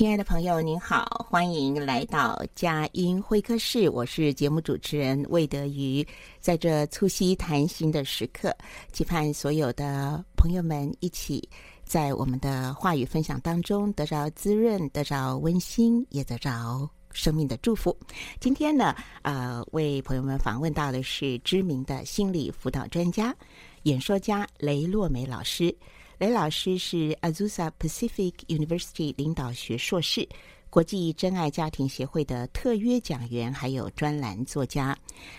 亲爱的朋友，您好，欢迎来到佳音会客室。我是节目主持人魏德瑜，在这促膝谈心的时刻，期盼所有的朋友们一起在我们的话语分享当中得着滋润，得着温馨，也得着生命的祝福。今天呢，呃，为朋友们访问到的是知名的心理辅导专家、演说家雷洛梅老师。雷老师是 Azusa Pacific University 领导学硕士，国际真爱家庭协会的特约讲员，还有专栏作家。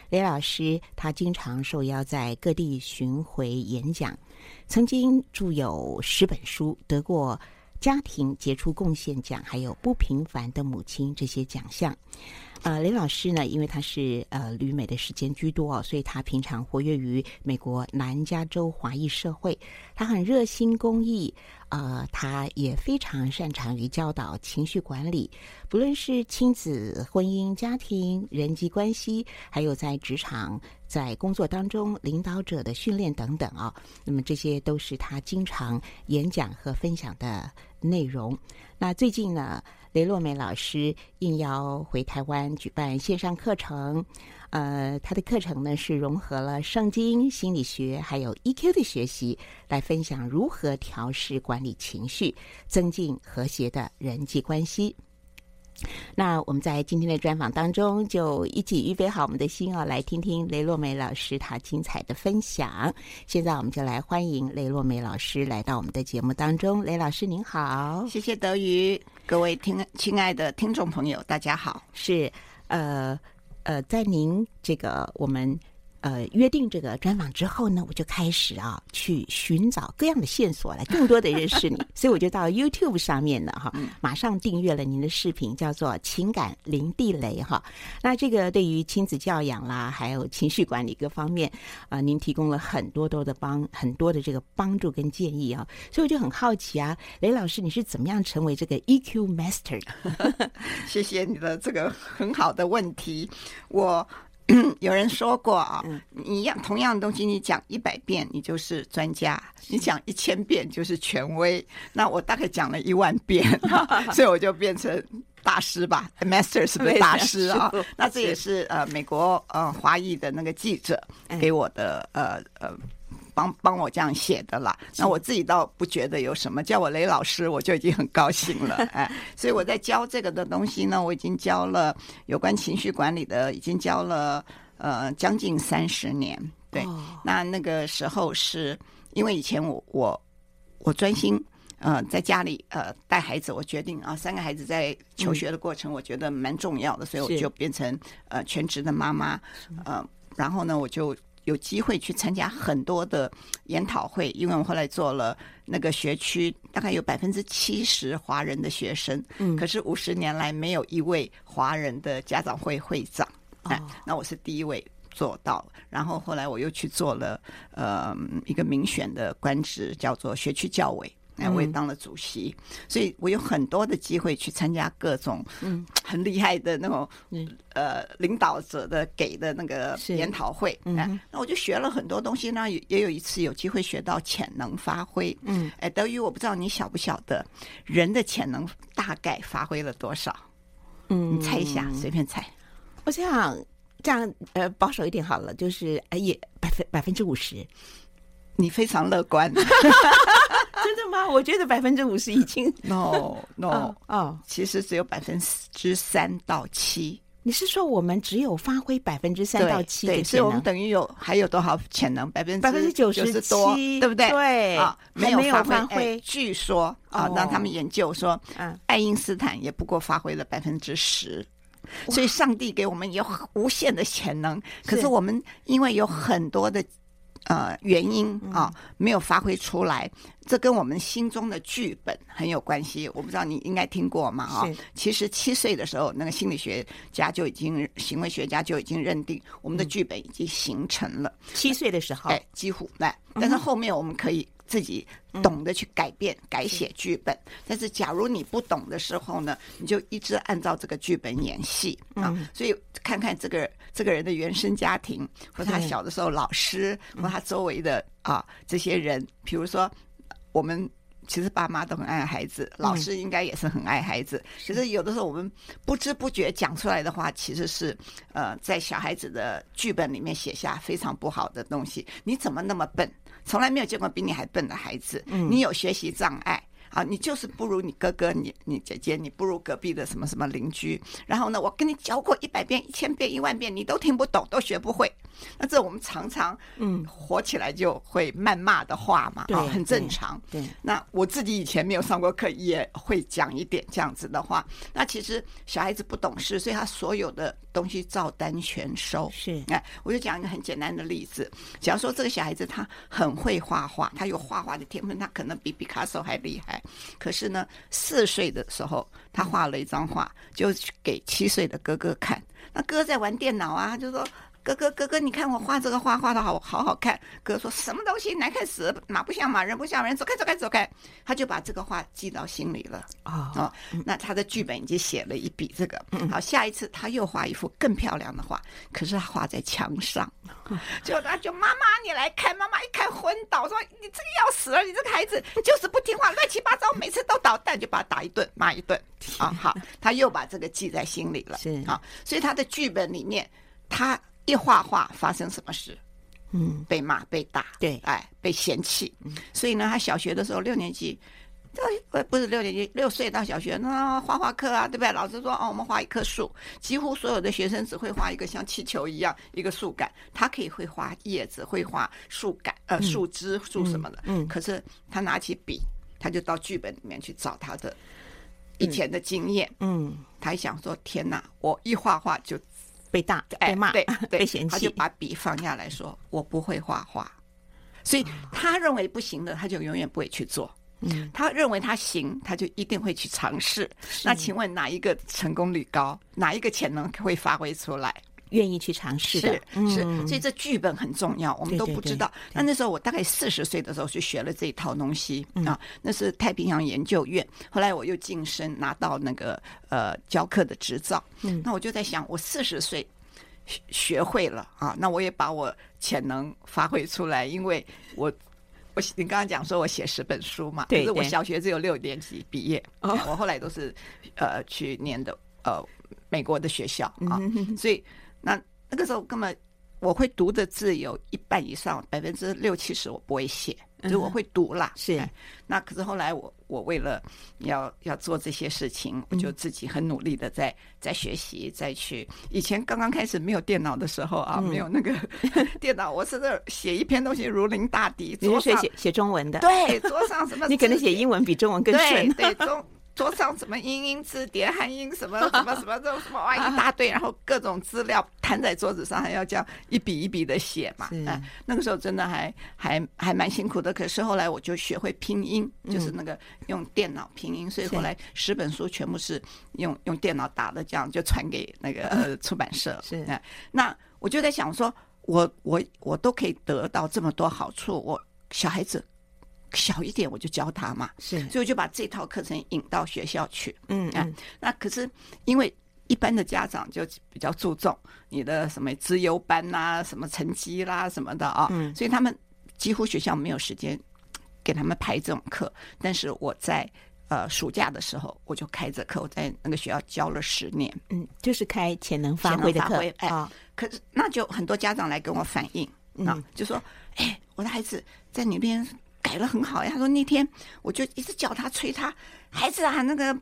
雷老师他经常受邀在各地巡回演讲，曾经著有十本书，得过家庭杰出贡献奖，还有不平凡的母亲这些奖项。呃，雷老师呢，因为他是呃旅美的时间居多哦，所以他平常活跃于美国南加州华裔社会。他很热心公益，呃，他也非常擅长于教导情绪管理，不论是亲子、婚姻、家庭、人际关系，还有在职场、在工作当中领导者的训练等等啊、哦。那么这些都是他经常演讲和分享的内容。那最近呢，雷洛美老师应邀回台湾举办线上课程，呃，他的课程呢是融合了圣经、心理学还有 EQ 的学习，来分享如何调试管理情绪，增进和谐的人际关系。那我们在今天的专访当中，就一起预备好我们的心哦，来听听雷洛美老师她精彩的分享。现在我们就来欢迎雷洛美老师来到我们的节目当中。雷老师您好，谢谢德瑜，各位听亲爱的听众朋友，大家好。是呃呃，在您这个我们。呃，约定这个专访之后呢，我就开始啊去寻找各样的线索，来更多的认识你。所以我就到 YouTube 上面呢，哈，马上订阅了您的视频，叫做《情感零地雷》哈。那这个对于亲子教养啦，还有情绪管理各方面啊，呃，您提供了很多多的帮，很多的这个帮助跟建议啊。所以我就很好奇啊，雷老师，你是怎么样成为这个 EQ Master 的？谢谢你的这个很好的问题，我。有人说过啊，你一样同样的东西，你讲一百遍，你就是专家；你讲一千遍，就是权威。那我大概讲了一万遍，所以我就变成大师吧，Master 是不是大师啊？那这也是呃美国呃华裔的那个记者给我的呃呃。帮帮我这样写的啦，那我自己倒不觉得有什么，叫我雷老师我就已经很高兴了，哎，所以我在教这个的东西呢，我已经教了有关情绪管理的，已经教了呃将近三十年，对，那那个时候是因为以前我我我专心呃在家里呃带孩子，我决定啊三个孩子在求学的过程，我觉得蛮重要的，所以我就变成呃全职的妈妈，呃，然后呢我就。有机会去参加很多的研讨会，因为我后来做了那个学区，大概有百分之七十华人的学生，嗯，可是五十年来没有一位华人的家长会会长，哎，哦，那我是第一位做到。然后后来我又去做了呃一个民选的官职，叫做学区教委，哎，我也当了主席，所以我有很多的机会去参加各种嗯很厉害的那种呃领导者的给的那个研讨会，哎，那我就学了很多东西。那也有一次有机会学到潜能发挥，嗯，哎，德语，我不知道你晓不晓得人的潜能大概发挥了多少？嗯，你猜一下，随便猜。我想这样呃保守一点好了，就是哎也百分百分之五十。你非常乐观。真的吗？我觉得百分之五十已经 no no 哦，其实只有百分之三到七。你是说我们只有发挥百分之三到七的潜能？所以我们等于有还有多少潜能？百分之百分之九十多，对不对？对啊，没有发挥。据说啊，让他们研究说，嗯，爱因斯坦也不过发挥了百分之十。所以上帝给我们有无限的潜能，可是我们因为有很多的。呃，原因啊，没有发挥出来，这跟我们心中的剧本很有关系。我不知道你应该听过吗？啊，其实七岁的时候，那个心理学家就已经、行为学家就已经认定我们的剧本已经形成了。七岁的时候，哎，几乎来，但是后面我们可以。自己懂得去改变、嗯、改写剧本，但是假如你不懂的时候呢，你就一直按照这个剧本演戏啊。所以看看这个这个人的原生家庭，或他小的时候老师，或他周围的啊这些人，比如说我们其实爸妈都很爱孩子，老师应该也是很爱孩子。其实有的时候我们不知不觉讲出来的话，其实是呃在小孩子的剧本里面写下非常不好的东西。你怎么那么笨？从来没有见过比你还笨的孩子，你有学习障碍。啊，你就是不如你哥哥，你你姐姐，你不如隔壁的什么什么邻居。然后呢，我跟你教过一百遍、一千遍、一万遍，你都听不懂，都学不会。那这我们常常嗯，火起来就会谩骂的话嘛，啊，很正常。对，那我自己以前没有上过课，也会讲一点这样子的话。那其实小孩子不懂事，所以他所有的东西照单全收。是，哎，我就讲一个很简单的例子。假如说这个小孩子他很会画画，他有画画的天分，他可能比毕卡索还厉害。可是呢，四岁的时候，他画了一张画，就给七岁的哥哥看。那哥在玩电脑啊，就说。哥哥，哥哥，你看我画这个画画的好好好看。哥说什么东西难看死了，马不像马，人不像人，走开，走开，走开。他就把这个画记到心里了。哦，哦，那他的剧本已经写了一笔这个。好，下一次他又画一幅更漂亮的画，可是他画在墙上。就他就妈妈你来看，妈妈一看昏倒，说你这个要死了，你这个孩子就是不听话，乱七八糟，每次都捣蛋，就把他打一顿，骂一顿。啊，好，他又把这个记在心里了。是啊，所以他的剧本里面，他。一画画发生什么事？嗯，被骂被打，对，哎，被嫌弃。嗯，所以呢，他小学的时候六年级，呃，不是六年级，六岁到小学，那画画课啊，对不对？老师说，哦，我们画一棵树，几乎所有的学生只会画一个像气球一样一个树干，他可以会画叶子，会画树干，呃，树枝、树什么的。嗯，可是他拿起笔，他就到剧本里面去找他的以前的经验。嗯，他一想说，天哪，我一画画就。被大、被骂、对 对，被嫌弃，他就把笔放下来说：“我不会画画。”所以他认为不行的，他就永远不会去做。嗯，他认为他行，他就一定会去尝试。那请问哪一个成功率高？哪一个潜能会发挥出来？愿意去尝试的，是是，所以这剧本很重要，我们都不知道。那那时候我大概四十岁的时候去学了这一套东西啊，那是太平洋研究院。后来我又晋升拿到那个呃教课的执照。嗯，那我就在想，我四十岁学会了啊，那我也把我潜能发挥出来，因为我我你刚刚讲说我写十本书嘛，可是我小学只有六年级毕业，我后来都是呃去念的呃美国的学校啊，所以。那那个时候根本我会读的字有一半以上，百分之六七十我不会写，就我会读啦。是，那可是后来我我为了要要做这些事情，我就自己很努力的在在学习，再去。以前刚刚开始没有电脑的时候啊，没有那个 电脑，我是这写一篇东西如临大敌。你是写写中文的？对，桌上什么？你可能写英文比中文更顺。对，中。桌上什么英英字典、汉英什么 什么什么这什么哇 一大堆，然后各种资料摊在桌子上，还要这样一笔一笔的写嘛。嗯，那个时候真的还还还蛮辛苦的。可是后来我就学会拼音，就是那个用电脑拼音，所以后来十本书全部是用用电脑打的，这样就传给那个 出版社。是，那我就在想说，我我我都可以得到这么多好处，我小孩子小一点我就教他嘛，是，所以我就把这套课程引到学校去。嗯嗯、啊，那可是因为一般的家长就比较注重你的什么资优班呐、啊、什么成绩啦什么的啊，嗯，所以他们几乎学校没有时间给他们排这种课。但是我在呃暑假的时候我就开这课，我在那个学校教了十年，嗯，就是开潜能发挥的课，哎，哦、可是那就很多家长来跟我反映啊，嗯、就说，哎，我的孩子在你那边。改了很好呀，他说那天我就一直叫他催他孩子啊，那个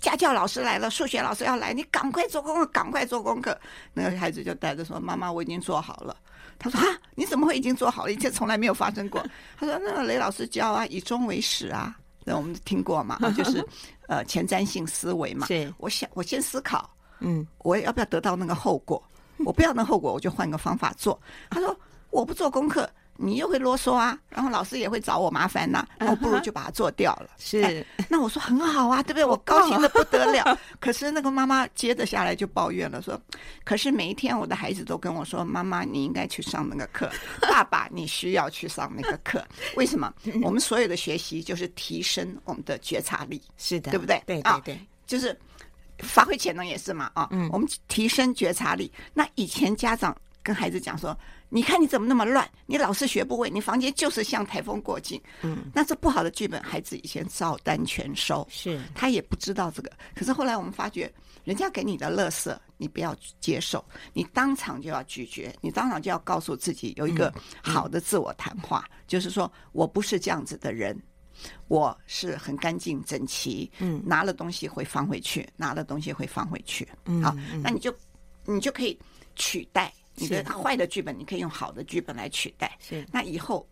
家教老师来了，数学老师要来，你赶快做功课，赶快做功课。那个孩子就带着说：“妈妈，我已经做好了。”他说：“啊，你怎么会已经做好了？以前从来没有发生过。”他说：“那个雷老师教啊，以终为始啊，那我们听过嘛，就是呃前瞻性思维嘛。是我想我先思考，嗯，我要不要得到那个后果？我不要那后果，我就换个方法做。”他说：“我不做功课。”你又会啰嗦啊，然后老师也会找我麻烦呐、啊，那我不如就把它做掉了。是、哎，那我说很好啊，对不对？我高兴的不得了。可是那个妈妈接着下来就抱怨了，说：“可是每一天我的孩子都跟我说，妈妈你应该去上那个课，爸爸你需要去上那个课。为什么？我们所有的学习就是提升我们的觉察力，是的，对不对？对对对，就是发挥潜能也是嘛啊。嗯，我们提升觉察力。那以前家长跟孩子讲说。你看你怎么那么乱？你老是学不会，你房间就是像台风过境。嗯，那这不好的剧本，孩子以前照单全收。是，他也不知道这个。可是后来我们发觉，人家给你的乐色，你不要接受，你当场就要拒绝，你当场就要告诉自己有一个好的自我谈话，嗯嗯、就是说我不是这样子的人，我是很干净整齐。嗯，拿了东西会放回去，拿了东西会放回去。嗯，好，那你就你就可以取代。你的坏的剧本，你可以用好的剧本来取代。是，那以后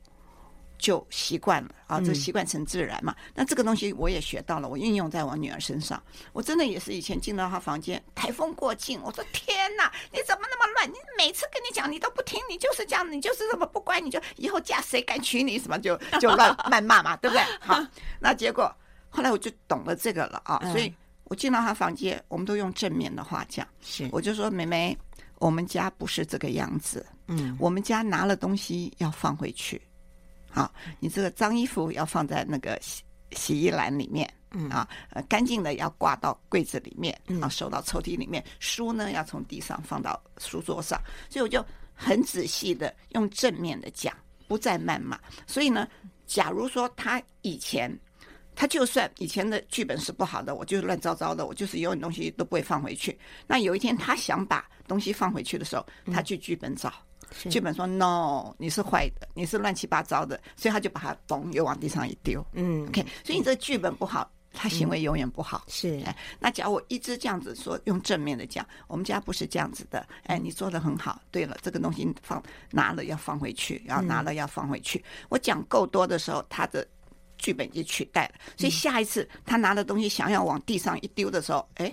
就习惯了啊，就习惯成自然嘛。嗯、那这个东西我也学到了，我运用在我女儿身上。我真的也是以前进到她房间，台风过境，我说天哪，你怎么那么乱？你每次跟你讲，你都不听，你就是这样，你就是这么不乖，你就以后嫁谁敢娶你什么就就乱 谩骂嘛，对不对？好，那结果后来我就懂了这个了啊，所以我进到她房间，我们都用正面的话讲，是，我就说妹妹。我们家不是这个样子，嗯，我们家拿了东西要放回去，好，你这个脏衣服要放在那个洗洗衣篮里面，嗯啊，呃，干净的要挂到柜子里面，啊，收到抽屉里面，书呢要从地上放到书桌上，所以我就很仔细的用正面的讲，不再谩骂。所以呢，假如说他以前。他就算以前的剧本是不好的，我就是乱糟糟的，我就是有点东西都不会放回去。那有一天他想把东西放回去的时候，他去剧本找，剧本说 “no”，你是坏的，你是乱七八糟的，所以他就把它嘣又往地上一丢。嗯，OK，所以你这个剧本不好，他行为永远不好。是，哎，那假如我一直这样子说，用正面的讲，我们家不是这样子的，哎，你做的很好。对了，这个东西放拿了要放回去，然后拿了要放回去。我讲够多的时候，他的。剧本已经取代了，所以下一次他拿的东西想要往地上一丢的时候，哎，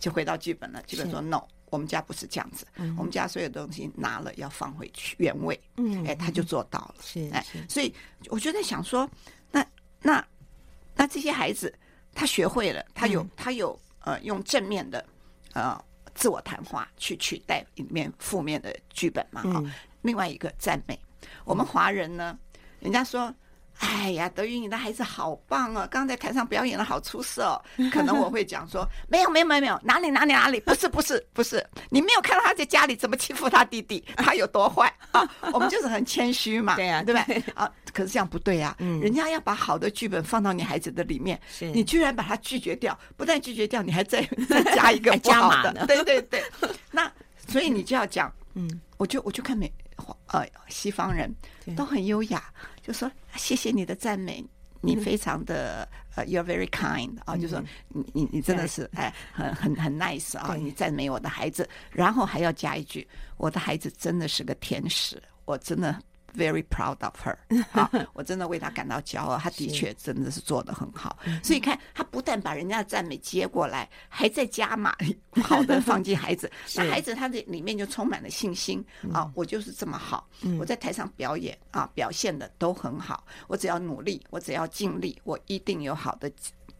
就回到剧本了。剧本说：“no，我们家不是这样子，我们家所有东西拿了要放回去原位。”嗯，哎，他就做到了。是，哎，所以我就在想说，那那那这些孩子他学会了，他有他有呃用正面的呃自我谈话去取代里面负面的剧本嘛？啊，另外一个赞美，我们华人呢，人家说。哎呀，德云，你的孩子好棒哦！刚 刚在台上表演的好出色哦。可能我会讲说，没有，没有，没有，没有，哪里，哪里，哪里，不是，不是，不是，你没有看到他在家里怎么欺负他弟弟，他有多坏啊？我们就是很谦虚嘛，对呀，对不对？啊，可是这样不对呀。嗯，人家要把好的剧本放到你孩子的里面，你居然把他拒绝掉，不但拒绝掉，你还再再加一个不好的，对对对。那所以你就要讲，嗯，我就我就看美。呃，西方人都很优雅，就说谢谢你的赞美，你非常的呃，you're very kind 啊，就说你你你真的是哎，很很很 nice 啊，你赞美我的孩子，然后还要加一句，我的孩子真的是个天使，我真的。Very proud of her，啊，我真的为她感到骄傲。她的确真的是做得很好，所以看她不但把人家的赞美接过来，还在加码好的放进孩子，那孩子他的里面就充满了信心啊！我就是这么好，我在台上表演啊，表现的都很好。我只要努力，我只要尽力，我一定有好的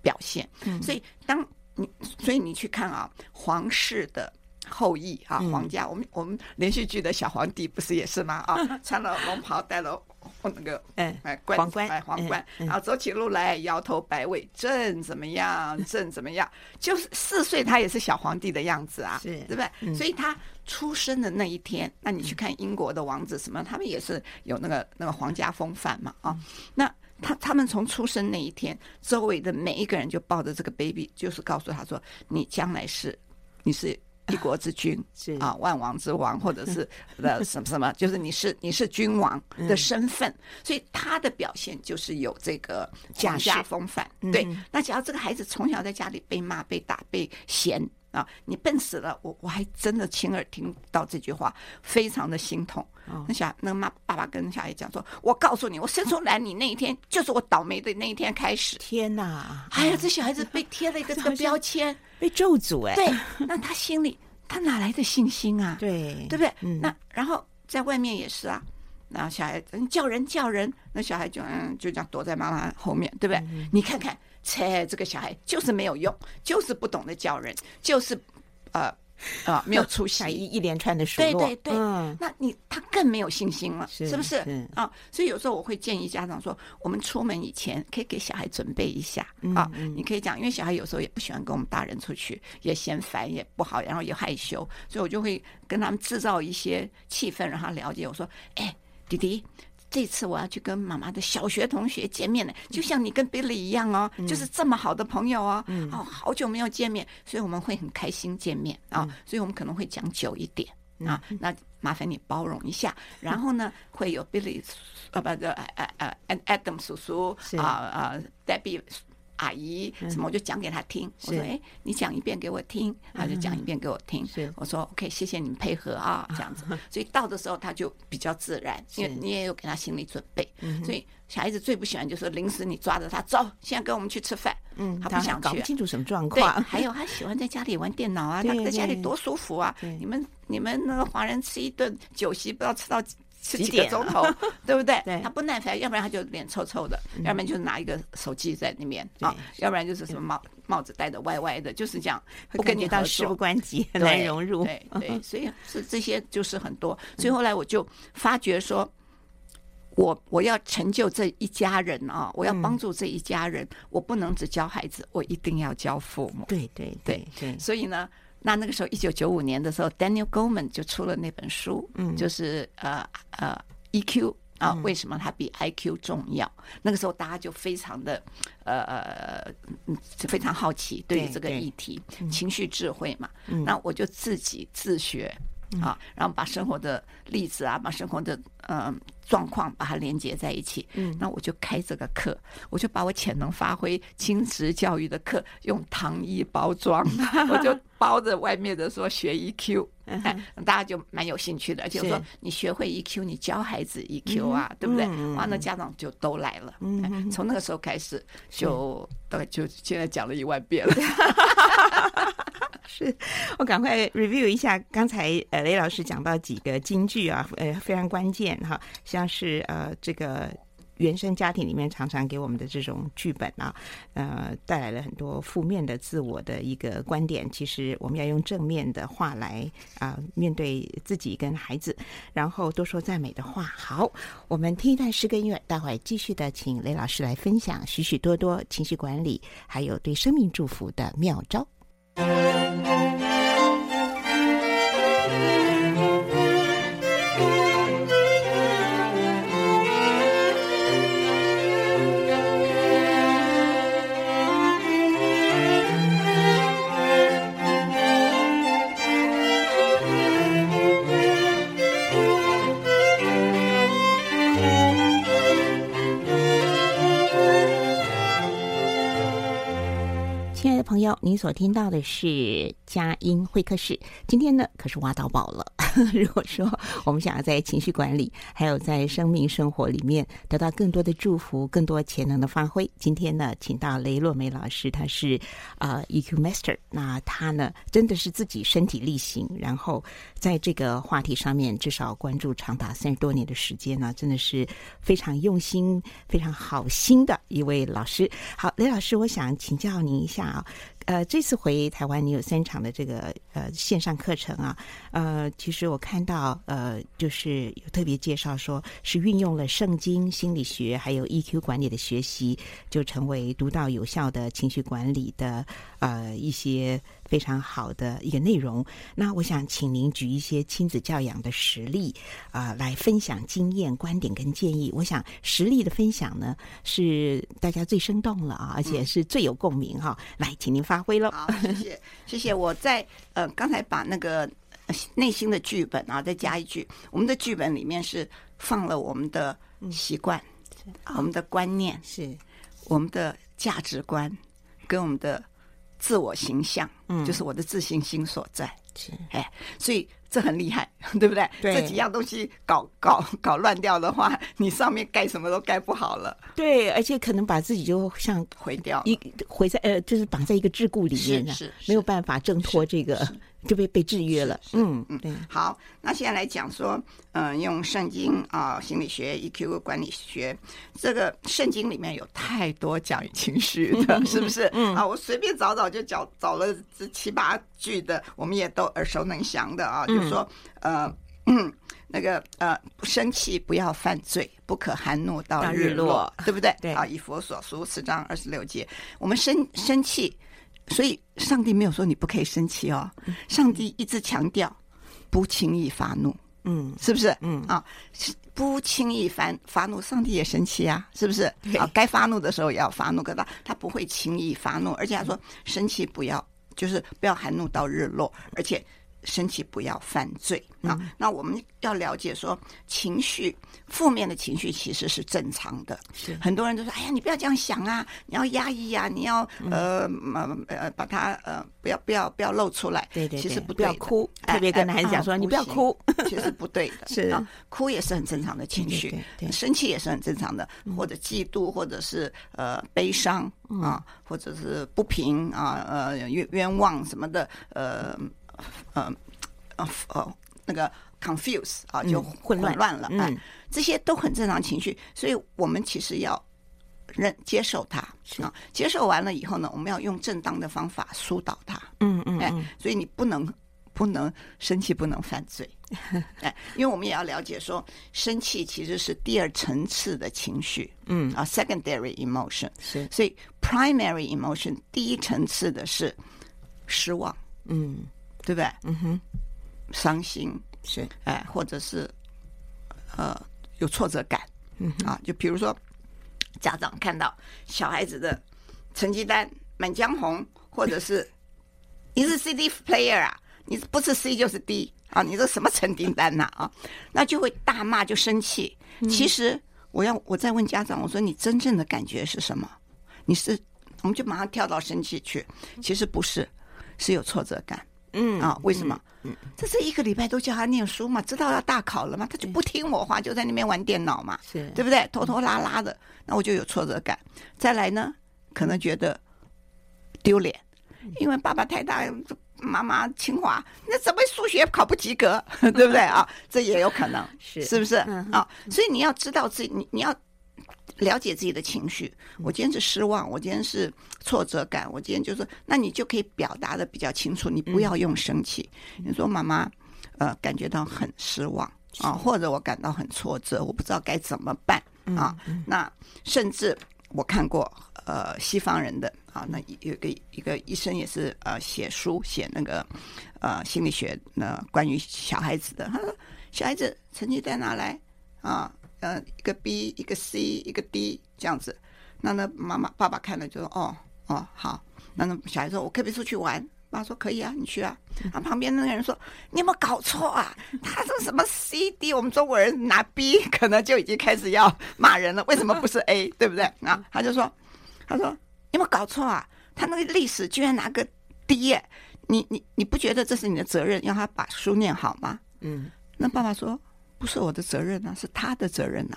表现。所以当你，所以你去看啊，皇室的。后裔啊，皇家，我们我们连续剧的小皇帝不是也是吗？啊，穿了龙袍，戴了那个嗯哎皇冠哎皇冠，然后走起路来摇头摆尾，朕怎么样？朕怎么样？就是四岁他也是小皇帝的样子啊，是对不对？嗯、所以他出生的那一天，那你去看英国的王子什么，他们也是有那个那个皇家风范嘛啊，那。他他们从出生那一天，周围的每一个人就抱着这个 baby，就是告诉他说：“你将来是，你是一国之君，是啊，万王之王，或者是 呃什么什么，就是你是你是君王的身份。嗯、所以他的表现就是有这个家家风范。嗯、对，那只要这个孩子从小在家里被骂、被打、被嫌。”啊！你笨死了！我我还真的亲耳听到这句话，非常的心痛。哦、那小那妈爸爸跟小孩讲说：“我告诉你，我生出来你那一天，就是我倒霉的那一天开始。”天哪！哎呀，这小孩子被贴了一个 这个标签，被咒诅哎。对，那他心里他哪来的信心啊？对，对不对？嗯、那然后在外面也是啊。那小孩子叫人叫人，那小孩就嗯就这样躲在妈妈后面，对不对？嗯、你看看。切，这个小孩就是没有用，就是不懂得叫人，就是，呃，啊，没有出息，一一连串的数落。对对对，嗯，那你他更没有信心了，是，是不是？是啊，所以有时候我会建议家长说，我们出门以前可以给小孩准备一下啊，嗯、你可以讲，因为小孩有时候也不喜欢跟我们大人出去，也嫌烦，也不好，然后也害羞，所以我就会跟他们制造一些气氛，让他了解。我说，哎，弟弟。这次我要去跟妈妈的小学同学见面了，就像你跟 Billy 一样哦，嗯、就是这么好的朋友哦。嗯、哦，好久没有见面，所以我们会很开心见面啊、哦。所以我们可能会讲久一点、嗯、啊。那麻烦你包容一下。然后呢，会有 Billy 呃不呃呃呃 Adam 叔叔啊啊 Debbie。阿姨，什么我就讲给他听。我说：“哎，你讲一遍给我听。”他就讲一遍给我听。我说：“OK，谢谢你们配合啊，这样子。”所以到的时候他就比较自然，因为你也有给他心理准备。所以小孩子最不喜欢就是临时你抓着他走，现在跟我们去吃饭。嗯，他不想去，搞不清楚什么状况。对，还有他喜欢在家里玩电脑啊，他在家里多舒服啊。你们你们那个华人吃一顿酒席，不知道吃到。吃几个钟头，对不对？他不耐烦，要不然他就脸臭臭的，要不然就是拿一个手机在里面啊，要不然就是什么帽帽子戴的歪歪的，就是这样，不跟你到事不关己，很难融入。对 对，所以是这些就是很多。所以后来我就发觉说，我我要成就这一家人啊，我要帮助这一家人，我不能只教孩子，我一定要教父母。对对对对，所以呢。那那个时候，一九九五年的时候，Daniel Goleman 就出了那本书，嗯，就是呃呃 EQ 啊，为什么它比 IQ 重要？嗯、那个时候大家就非常的呃呃非常好奇对于这个议题，情绪智慧嘛，嗯、那我就自己自学。啊，然后把生活的例子啊，把生活的呃状况把它连接在一起。嗯，那我就开这个课，我就把我潜能发挥亲子教育的课用糖衣包装，我就包着外面的说学 EQ，哎，大家就蛮有兴趣的。就是说你学会 EQ，你教孩子 EQ 啊，对不对？完了家长就都来了。嗯，从那个时候开始就大概就现在讲了一万遍了。是我赶快 review 一下刚才呃雷老师讲到几个金句啊，呃非常关键哈，像是呃这个原生家庭里面常常给我们的这种剧本啊，呃带来了很多负面的自我的一个观点。其实我们要用正面的话来啊、面对自己跟孩子，然后多说赞美的话。好，我们听一段诗歌音乐，待会继续的请雷老师来分享许许多多情绪管理还有对生命祝福的妙招。朋友，您所听到的是佳音会客室。今天呢，可是挖到宝了。如果说我们想要在情绪管理，还有在生命生活里面得到更多的祝福，更多潜能的发挥，今天呢，请到雷洛梅老师，他是啊、EQ Master。那他呢，真的是自己身体力行，然后在这个话题上面至少关注长达三十多年的时间呢，真的是非常用心、非常好心的一位老师。好，雷老师，我想请教您一下啊。呃，这次回台湾，你有三场的这个呃线上课程啊，呃，其实我看到呃，就是有特别介绍说，是运用了圣经心理学还有 EQ 管理的学习，就成为独到有效的情绪管理的呃一些。非常好的一个内容。那我想请您举一些亲子教养的实例啊、呃，来分享经验、观点跟建议。我想实例的分享呢，是大家最生动了啊，而且是最有共鸣哈、嗯。来，请您发挥喽。好，谢谢，谢谢。我在呃刚才把那个内心的剧本啊，再加一句，我们的剧本里面是放了我们的习惯、嗯、我们的观念，是我们的价值观跟我们的。自我形象，嗯，就是我的自信心所在，是哎，所以这很厉害，对不对？对，这几样东西搞搞搞乱掉的话，你上面盖什么都盖不好了。对，而且可能把自己就像毁掉，一毁在呃，就是绑在一个桎梏里面，是，是，是没有办法挣脱这个。就被被制约了，嗯嗯，对。好，那现在来讲说，嗯、呃，用圣经啊、呃，心理学、EQ 管理学，这个圣经里面有太多讲情绪的，是不是？嗯啊，我随便找找就找找了这七八句的，我们也都耳熟能详的啊，就是说，呃，嗯，那个呃，不生气不要犯罪，不可含怒到日落，日落对不对？对啊，以佛所书四章二十六节，我们生生气。所以，上帝没有说你不可以生气哦。上帝一直强调不轻易发怒，嗯，是不是？嗯啊，不轻易发发怒，上帝也生气啊，是不是？啊，该发怒的时候也要发怒，可他他不会轻易发怒，而且他说生气不要，就是不要含怒到日落，而且。生气不要犯罪啊！那我们要了解说，情绪负面的情绪其实是正常的。是很多人都说：“哎呀，你不要这样想啊，你要压抑啊，你要呃呃呃把它呃不要不要不要露出来。”对对，其实不对，不要哭。特别跟男孩子讲说：“你不要哭。”其实不对的。是啊，哭也是很正常的情绪，对，生气也是很正常的，或者嫉妒，或者是呃悲伤啊，或者是不平啊，呃冤冤枉什么的，呃。呃，呃，呃，那个 confuse 啊，就混乱了，嗯，嗯，这些都很正常情绪，所以我们其实要认接受它啊，接受完了以后呢，我们要用正当的方法疏导它，嗯嗯，哎，所以你不能不能生气，不能犯罪，哎，因为我们也要了解说，生气其实是第二层次的情绪，嗯。啊，secondary emotion 是，所以 primary emotion 第一层次的是失望，嗯。对不对？嗯哼，伤心是哎，或者是呃有挫折感，嗯啊，就比如说家长看到小孩子的成绩单《满江红》，或者是 你是 CD player 啊，你不是 C 就是 D 啊，你这什么成绩单呐啊，啊？那就会大骂就生气。其实我要我再问家长，我说你真正的感觉是什么？你是我们就马上跳到生气去，其实不是，是有挫折感。嗯啊，为什么？嗯，这是一个礼拜都叫他念书嘛，知道要大考了嘛，他就不听我话，就在那边玩电脑嘛，是对不对？拖拖拉拉的，那我就有挫折感。再来呢，可能觉得丢脸，因为爸爸太大，妈妈清华，那怎么数学考不及格？对不对啊？这也有可能，是是不是啊？所以你要知道自己，你你要。了解自己的情绪，我今天是失望，我今天是挫折感，我今天就是，那你就可以表达的比较清楚，你不要用生气。你说妈妈，呃，感觉到很失望啊，或者我感到很挫折，我不知道该怎么办啊。那甚至我看过呃西方人的啊，那有个一个医生也是呃写书写那个呃心理学那关于小孩子的，他说小孩子成绩在哪来啊。呃，一个 B，一个 C，一个 D 这样子，那那妈妈爸爸看了就说哦哦好，那那小孩说我可不可以出去玩？爸说可以啊，你去啊。啊，旁边那个人说你有没有搞错啊？他说什么 C D，我们中国人拿 B 可能就已经开始要骂人了，为什么不是 A？对不对？啊，他就说他说你有没有搞错啊？他那个历史居然拿个 D 耶，你你你不觉得这是你的责任，让他把书念好吗？嗯，那爸爸说。不是我的责任呐、啊，是他的责任呐、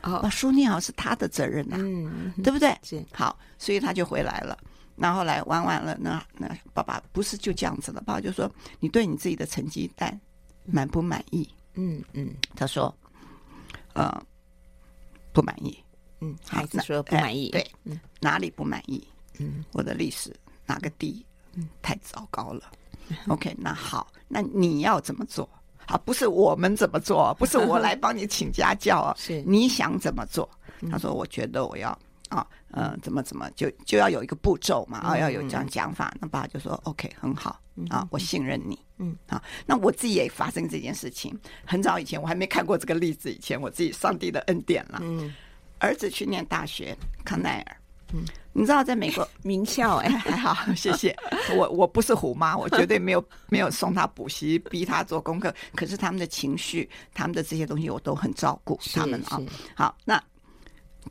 啊。哦，把书念好是他的责任呐、啊，嗯，对不对？是好，所以他就回来了。那后来玩完了，那那爸爸不是就这样子了？爸爸就说：“你对你自己的成绩单满不满意？”嗯嗯，他说：“呃，不满意。”嗯，孩子说不满意，对，哪里不满意？嗯，我的历史哪个 D？太糟糕了。OK，那好，那你要怎么做？好，不是我们怎么做，不是我来 帮你请家教啊，是你想怎么做？他说，我觉得我要啊，呃，怎么怎么就就要有一个步骤嘛，啊，要有这样讲法。那爸爸就说，OK，很好啊，我信任你。嗯，好，那我自己也发生这件事情，很早以前我还没看过这个例子，以前我自己上帝的恩典了。嗯，儿子去念大学，康奈尔。嗯，你知道在美国 名校哎，还好，谢谢。我我不是虎妈，我绝对没有没有送他补习，逼他做功课。可是他们的情绪，他们的这些东西，我都很照顾他们啊。好，那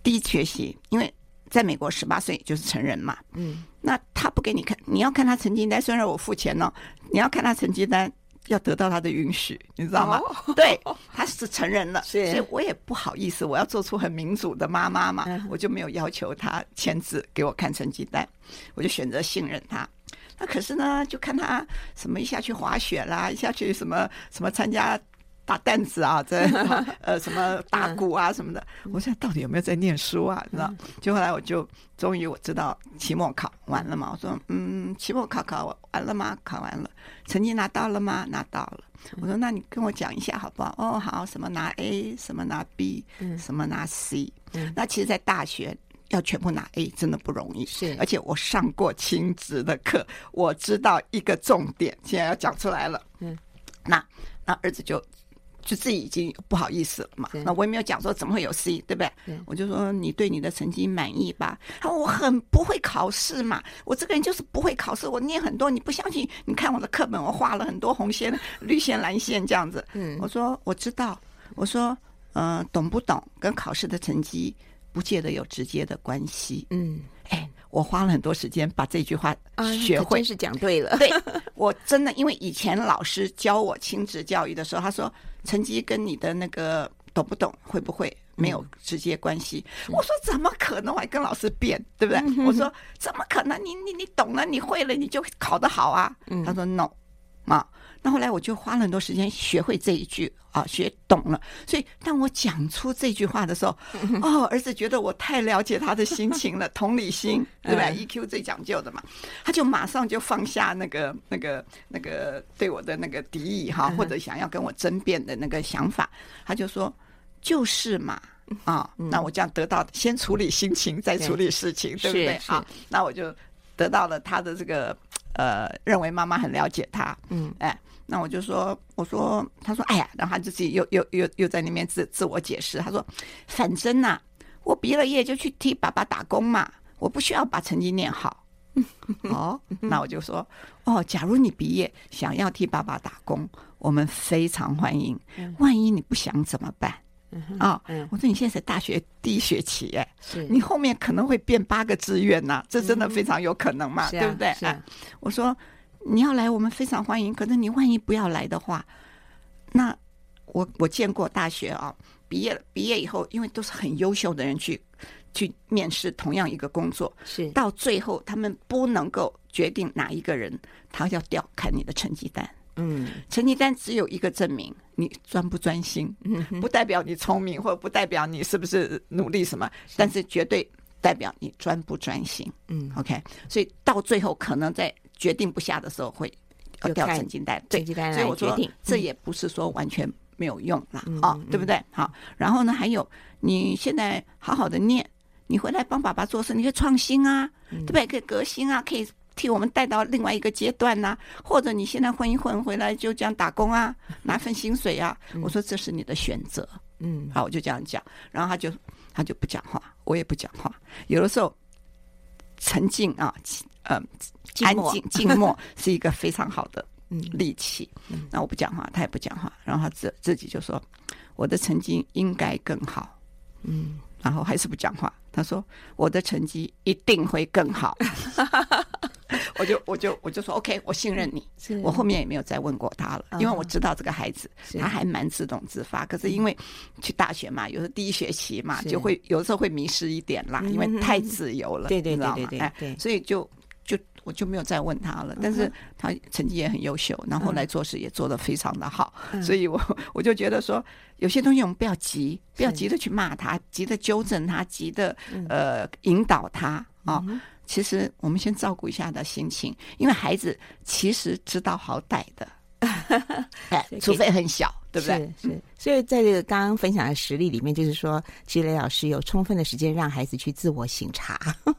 第一学习，因为在美国十八岁就是成人嘛。嗯，那他不给你看，你要看他成绩单，虽然我付钱呢，你要看他成绩单。要得到他的允许，你知道吗？Oh. 对，他是成人了，所以我也不好意思，我要做出很民主的妈妈嘛，我就没有要求他签字给我看成绩单，我就选择信任他。那可是呢，就看他什么一下去滑雪啦，一下去什么什么参加。打担子啊，这呃什么打鼓啊什么的，我现在到底有没有在念书啊？你知道？就后来我就终于我知道期末考完了嘛。我说嗯，期末考考完了吗？考完了，成绩拿到了吗？拿到了。我说那你跟我讲一下好不好？哦好，什么拿 A，什么拿 B，什么拿 C。那其实，在大学要全部拿 A 真的不容易。是，而且我上过亲子的课，我知道一个重点，现在要讲出来了。嗯，那那儿子就。就自己已经不好意思了嘛，那我也没有讲说怎么会有 C，对不对？我就说你对你的成绩满意吧。他说我很不会考试嘛，我这个人就是不会考试，我念很多，你不相信？你看我的课本，我画了很多红线、绿线、蓝线这样子。嗯，我说我知道，我说呃，懂不懂跟考试的成绩不见得有直接的关系。嗯，哎。我花了很多时间把这句话学会，真是讲对了。对，我真的，因为以前老师教我亲子教育的时候，他说成绩跟你的那个懂不懂会不会没有直接关系。我说怎么可能？我还跟老师辩，对不对？我说怎么可能？你你你懂了，你会了，你就考得好啊。他说 no 啊。那后来我就花了很多时间学会这一句啊，学懂了。所以当我讲出这句话的时候，哦，儿子觉得我太了解他的心情了，同理心，对吧？EQ 最讲究的嘛，他就马上就放下那个、那个、那个对我的那个敌意哈，或者想要跟我争辩的那个想法，他就说：“就是嘛，啊，那我这样得到先处理心情，再处理事情，对不对？啊，那我就得到了他的这个呃，认为妈妈很了解他，嗯，哎。”那我就说，我说，他说，哎呀，然后他自己又又又又在那边自自我解释。他说，反正呐、啊，我毕了业就去替爸爸打工嘛，我不需要把成绩念好。哦，那我就说，哦，假如你毕业想要替爸爸打工，我们非常欢迎。万一你不想怎么办？啊、哦，我说你现在是大学第一学期，哎，你后面可能会变八个志愿呐，这真的非常有可能嘛，对不对？啊，我说。你要来，我们非常欢迎。可是你万一不要来的话，那我我见过大学啊，毕业了，毕业以后，因为都是很优秀的人去去面试同样一个工作，是到最后他们不能够决定哪一个人，他要调看你的成绩单。嗯，成绩单只有一个证明，你专不专心，不代表你聪明，或者不代表你是不是努力什么，但是绝对代表你专不专心。嗯，OK，所以到最后可能在。决定不下的时候会要调成绩单，对，所以我说这也不是说完全没有用啦，啊，对不对？好，然后呢，还有你现在好好的念，你回来帮爸爸做事，你可以创新啊，对不对？可以革新啊，可以替我们带到另外一个阶段呐，或者你现在混一混回来就这样打工啊，拿份薪水啊，我说这是你的选择，嗯，好，我就这样讲，然后他就他就不讲话，我也不讲话，有的时候沉静啊。嗯，安静 静默是一个非常好的 利器。那我不讲话，他也不讲话，然后他自自己就说：“我的成绩应该更好。”嗯，然后还是不讲话。他说：“我的成绩一定会更好。”我就我就我就说 OK，我信任你。我后面也没有再问过他了，因为我知道这个孩子他还蛮自动自发。可是因为去大学嘛，有时候第一学期嘛，就会有时候会迷失一点啦，因为太自由了，对对对对对，哎，所以就。我就没有再问他了，但是他成绩也很优秀，然后来做事也做得非常的好，所以我我就觉得说，有些东西我们不要急，不要急着去骂他，急着纠正他，急着呃引导他啊。其实我们先照顾一下他的心情，因为孩子其实知道好歹的，哎，除非很小，对不对？是是。所以在这个刚刚分享的实例里面，就是说，其实雷老师有充分的时间让孩子去自我醒察。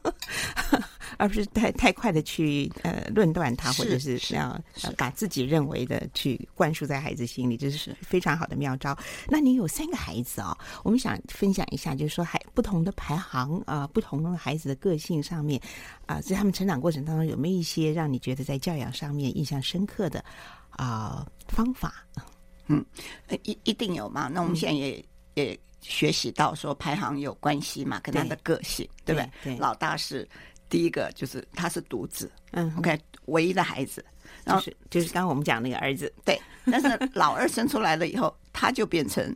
而不是太太快的去呃论断他，或者是要把自己认为的去灌输在孩子心里，这是非常好的妙招。那你有三个孩子哦，我们想分享一下，就是说孩不同的排行啊、呃，不同的孩子的个性上面啊、呃，在他们成长过程当中有没有一些让你觉得在教养上面印象深刻的啊、呃、方法？嗯，一一定有嘛。那我们现在也、嗯、也学习到说排行有关系嘛，跟他的个性，对，对不对？对，老大是。第一个就是他是独子，嗯，OK，唯一的孩子，然后就是就是刚刚我们讲那个儿子，对，但是老二生出来了以后，他就变成。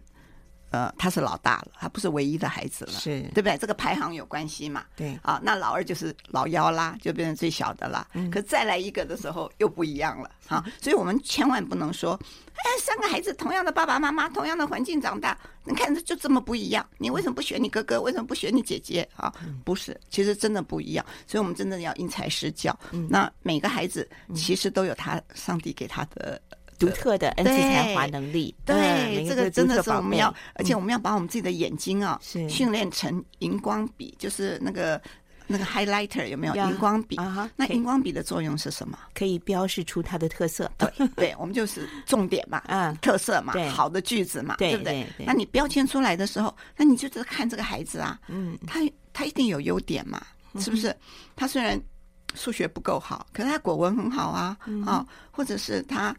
呃，他是老大了，他不是唯一的孩子了，是对不对？这个排行有关系嘛？对啊，那老二就是老幺啦，就变成最小的啦。嗯，可再来一个的时候又不一样了啊！所以我们千万不能说，哎，三个孩子同样的爸爸妈妈，同样的环境长大，你看就这么不一样，你为什么不选你哥哥？为什么不选你姐姐？啊，不是，其实真的不一样。所以我们真的要因材施教。嗯，那每个孩子其实都有他上帝给他的。独特的恩赐才华能力，对，对这个真的是我们要，而且我们要把我们自己的眼睛啊，是训练成荧光笔，就是那个那个 highlighter 有没有荧光笔啊？那荧光笔的作用是什么？可以标示出它的特色。对，对，我们就是重点嘛，嗯，特色嘛，好的句子嘛，对不对？那你标签出来的时候，那你就在看这个孩子啊，嗯，他他一定有优点嘛，是不是？他虽然数学不够好，可是他国文很好啊，啊，或者是他。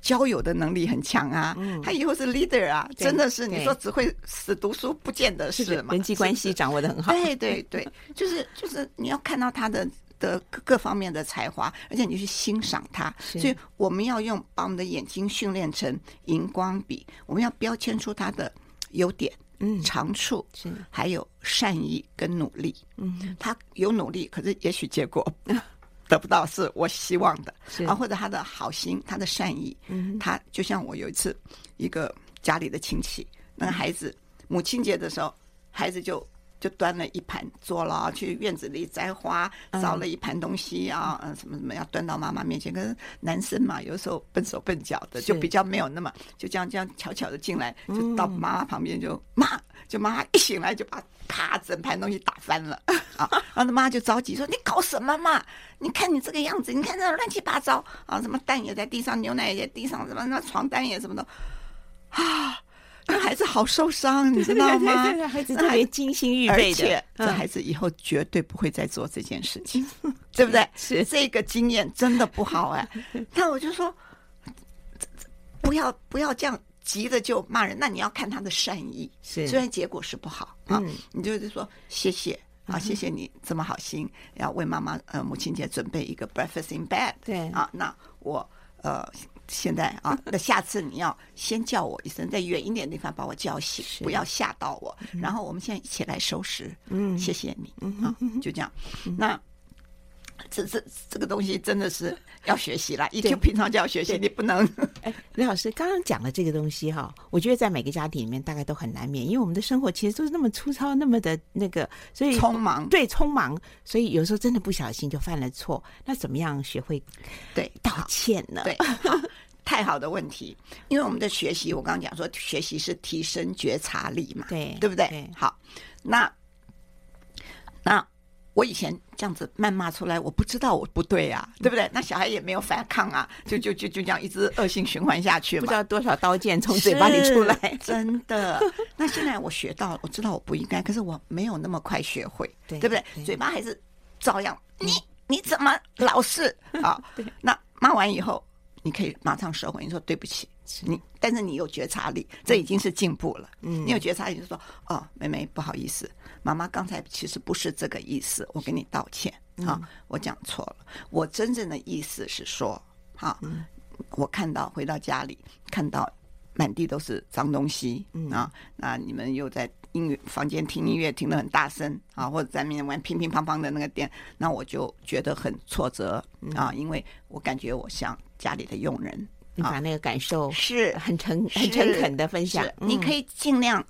交友的能力很强啊，嗯、他以后是 leader 啊，真的是你说只会死读书，不见得是嘛，人际关系掌握的很好。对对 对，就是就是你要看到他的的各方面的才华，而且你去欣赏他。所以我们要用把我们的眼睛训练成荧光笔，我们要标签出他的优点、嗯长处，是还有善意跟努力。嗯，他有努力，可是也许结果。得不到是我希望的，是。啊，或者他的好心，他的善意，嗯，他就像我有一次一个家里的亲戚，那个孩子母亲节的时候，孩子就就端了一盘做了，去院子里摘花，找了一盘东西啊，嗯，什么什么要端到妈妈面前。可是男生嘛，有时候笨手笨脚的，就比较没有那么，就这样这样悄悄的进来，就到妈妈旁边就骂，就妈妈一醒来就把啪整盘东西打翻了。啊，然后他妈就着急说：“你搞什么嘛？你看你这个样子，你看这乱七八糟啊！什么蛋也在地上，牛奶也在地上，什么那床单也什么的啊！那孩子好受伤，你知道吗？对对对，孩子特别精心预备的，而且这孩子以后绝对不会再做这件事情，对不对？是这个经验真的不好哎。那我就说，不要不要这样急着就骂人。那你要看他的善意，是虽然结果是不好啊，你就是说谢谢。”啊，谢谢你这么好心，要为妈妈呃母亲节准备一个 breakfast in bed。对啊，那我呃现在啊，那下次你要先叫我一声，在远一点的地方把我叫醒，不要吓到我。然后我们现在一起来收拾。嗯，谢谢你。嗯啊，就这样。那。这这这个东西真的是 要学习啦，一就平常就要学习，你不能。哎，李老师刚刚讲的这个东西哈，我觉得在每个家庭里面大概都很难免，因为我们的生活其实都是那么粗糙，那么的那个，所以匆忙，对，匆忙，所以有时候真的不小心就犯了错。那怎么样学会对道歉呢？对，太好的问题，因为我们的学习，我刚刚讲说，学习是提升觉察力嘛，对，对不对？对好，那那。我以前这样子谩骂出来，我不知道我不对啊，对不对？那小孩也没有反抗啊，就就就就这样一直恶性循环下去嘛。不知道多少刀剑从嘴巴里出来，真的。那现在我学到了，我知道我不应该，可是我没有那么快学会，对，对不对？对嘴巴还是照样。你你怎么老是啊？对那骂完以后，你可以马上收回，你说对不起。你，但是你有觉察力，这已经是进步了。嗯，你有觉察力，就说哦，妹妹不好意思，妈妈刚才其实不是这个意思，我给你道歉啊，我讲错了。我真正的意思是说，啊，我看到回到家里，看到满地都是脏东西啊，那你们又在音乐房间听音乐听得很大声啊，或者在里面玩乒乒乓乓的那个店，那我就觉得很挫折啊，因为我感觉我像家里的佣人。你把那个感受是很诚很诚恳的分享，你可以尽量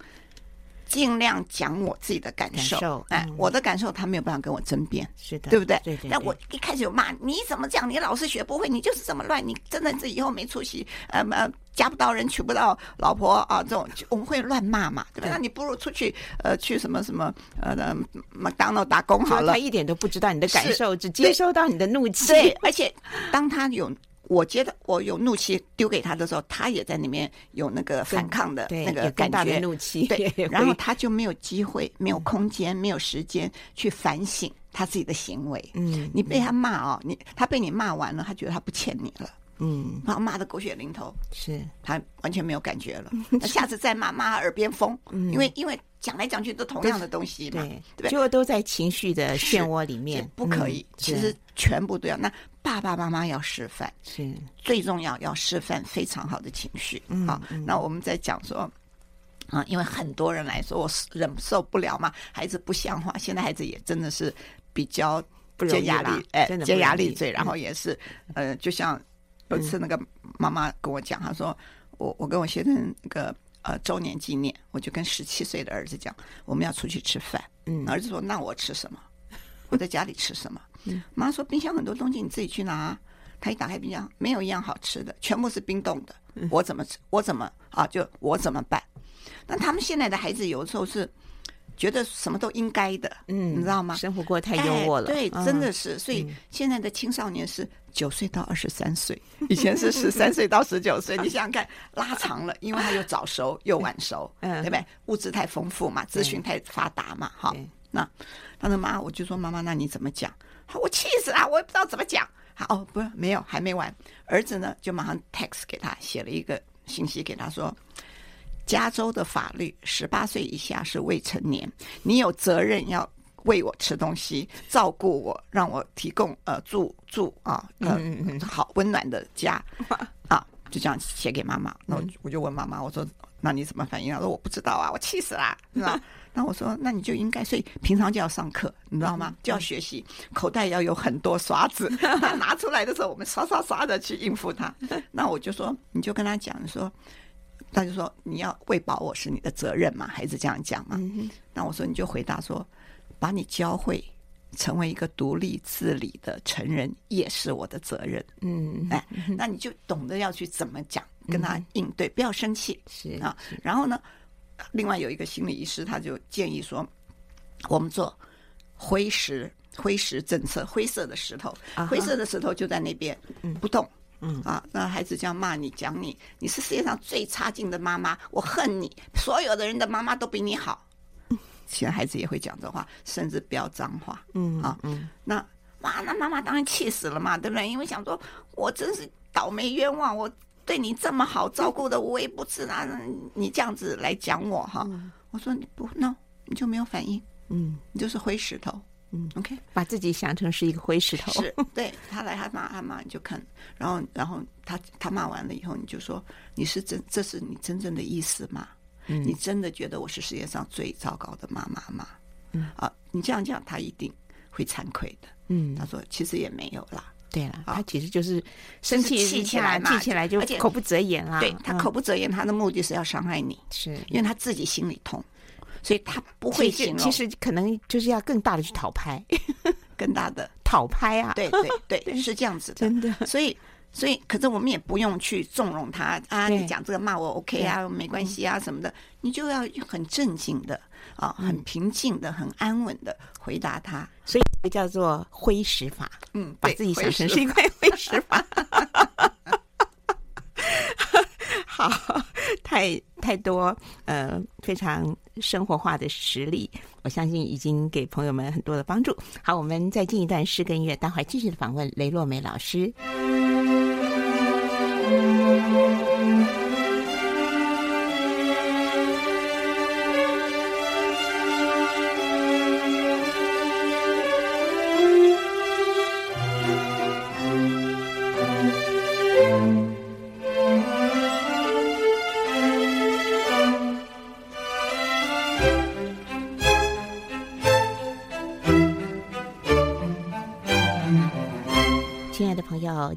尽量讲我自己的感受。感受哎，嗯我的感受他没有办法跟我争辩，是的，对不对？对对。但我一开始就骂你怎么这样，你老是学不会，你就是这么乱，你真的是以后没出息，呃呃，嫁不到人，娶不到老婆啊，这种我们会乱骂嘛，对吧？对那你不如出去呃去什么什么呃麦当劳打工好了。他一点都不知道你的感受，只接收到你的怒气。对，而且当他有。我觉得我有怒气丢给他的时候，他也在里面有那个反抗的那个感觉，怒气。对，然后他就没有机会、没有空间、没有时间去反省他自己的行为。嗯，你被他骂哦，你他被你骂完了，他觉得他不欠你了。嗯，然后骂的狗血淋头，是他完全没有感觉了。那下次再骂，骂他耳边风，因为因为讲来讲去都同样的东西嘛，对不对？就都在情绪的漩涡里面，不可以。其实全部都要那。爸爸妈妈要示范，是最重要，要示范非常好的情绪。嗯、好，那我们在讲说啊，因为很多人来说，我忍受不了嘛，孩子不像话。现在孩子也真的是比较接压力，哎，接压力最，然后也是、嗯、呃，就像有一次那个妈妈跟我讲，她说我我跟我先生那个呃周年纪念，我就跟十七岁的儿子讲，我们要出去吃饭。嗯，儿子说那我吃什么？我在家里吃什么？妈说冰箱很多东西，你自己去拿。他一打开冰箱，没有一样好吃的，全部是冰冻的。我怎么吃？我怎么啊？就我怎么办？那他们现在的孩子有时候是觉得什么都应该的，嗯，你知道吗？生活过得太优渥了，对，真的是。所以现在的青少年是九岁到二十三岁，以前是十三岁到十九岁。你想想看，拉长了，因为他又早熟又晚熟，嗯，对不对？物质太丰富嘛，资讯太发达嘛，哈。那他的妈，我就说妈妈，那你怎么讲？我气死了，我也不知道怎么讲。好哦，不是，没有，还没完。儿子呢，就马上 text 给他，写了一个信息给他说：“加州的法律，十八岁以下是未成年，你有责任要喂我吃东西，照顾我，让我提供呃住住啊呃好温暖的家 啊。”就这样写给妈妈。那我我就问妈妈，我说：“那你怎么反应？”他说：“我不知道啊，我气死了，是吧？” 那我说，那你就应该，所以平常就要上课，你知道吗？就要学习，口袋要有很多刷子，他拿出来的时候，我们刷刷刷的去应付他。那我就说，你就跟他讲说，他就说你要喂饱我是你的责任嘛，孩子这样讲嘛。那我说你就回答说，把你教会成为一个独立自理的成人也是我的责任。嗯，哎，那你就懂得要去怎么讲，跟他应对，不要生气，是啊。然后呢？另外有一个心理医师，他就建议说，我们做灰石灰石政策，灰色的石头，灰色的石头就在那边不动。嗯啊，那孩子这样骂你讲你，你是世界上最差劲的妈妈，我恨你，所有的人的妈妈都比你好。其他孩子也会讲这话，甚至飙脏话。嗯啊嗯，那哇，那妈妈当然气死了嘛，对不对？因为想说我真是倒霉冤枉我。对你这么好，照顾的无微不至啊！你这样子来讲我哈，嗯、我说你不，no，你就没有反应，嗯，你就是灰石头，嗯，OK，把自己想成是一个灰石头，是对他来他骂他骂你就看，然后然后他他骂完了以后，你就说你是真这是你真正的意思吗？嗯，你真的觉得我是世界上最糟糕的妈妈吗？嗯啊，你这样讲他一定会惭愧的，嗯，他说其实也没有啦。对了，他其实就是生气气起来嘛，气起来就口不择言啦。对，他口不择言，他的目的是要伤害你，是因为他自己心里痛，所以他不会形容。其实可能就是要更大的去讨拍，更大的 讨拍啊！对对 对，是这样子的，真的。所以所以，可是我们也不用去纵容他啊！你讲这个骂我 OK 啊，没关系啊什么的，你就要很正经的啊，很平静的，很安稳的回答他。所以。叫做灰石法，嗯，把自己想成是一块灰石法，好，太太多，呃，非常生活化的实例，我相信已经给朋友们很多的帮助。好，我们再进一段诗歌音乐，待会儿继续的访问雷洛梅老师。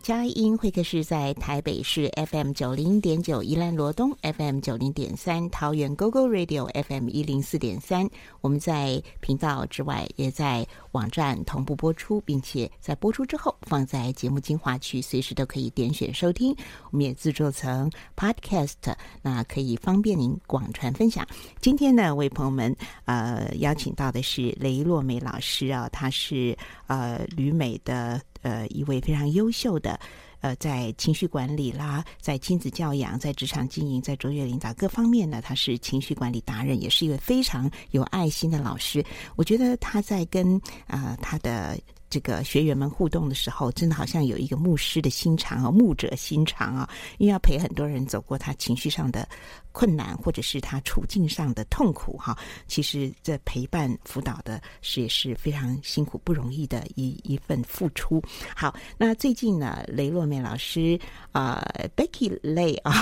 佳音会客室，在台北市 FM 九零点九，宜兰罗东 FM 九零点三，桃园 GoGo Radio FM 一零四点三。我们在频道之外，也在网站同步播出，并且在播出之后放在节目精华区，随时都可以点选收听。我们也制作成 Podcast，那可以方便您广传分享。今天呢，为朋友们呃邀请到的是雷洛美老师啊，他是呃旅美的。呃，一位非常优秀的，呃，在情绪管理啦，在亲子教养，在职场经营，在卓越领导各方面呢，他是情绪管理达人，也是一位非常有爱心的老师。我觉得他在跟啊、呃、他的。这个学员们互动的时候，真的好像有一个牧师的心肠啊，牧者心肠啊，因为要陪很多人走过他情绪上的困难，或者是他处境上的痛苦哈。其实这陪伴辅导的是也是非常辛苦不容易的一一份付出。好，那最近呢，雷洛美老师啊、，Becky Lay 啊，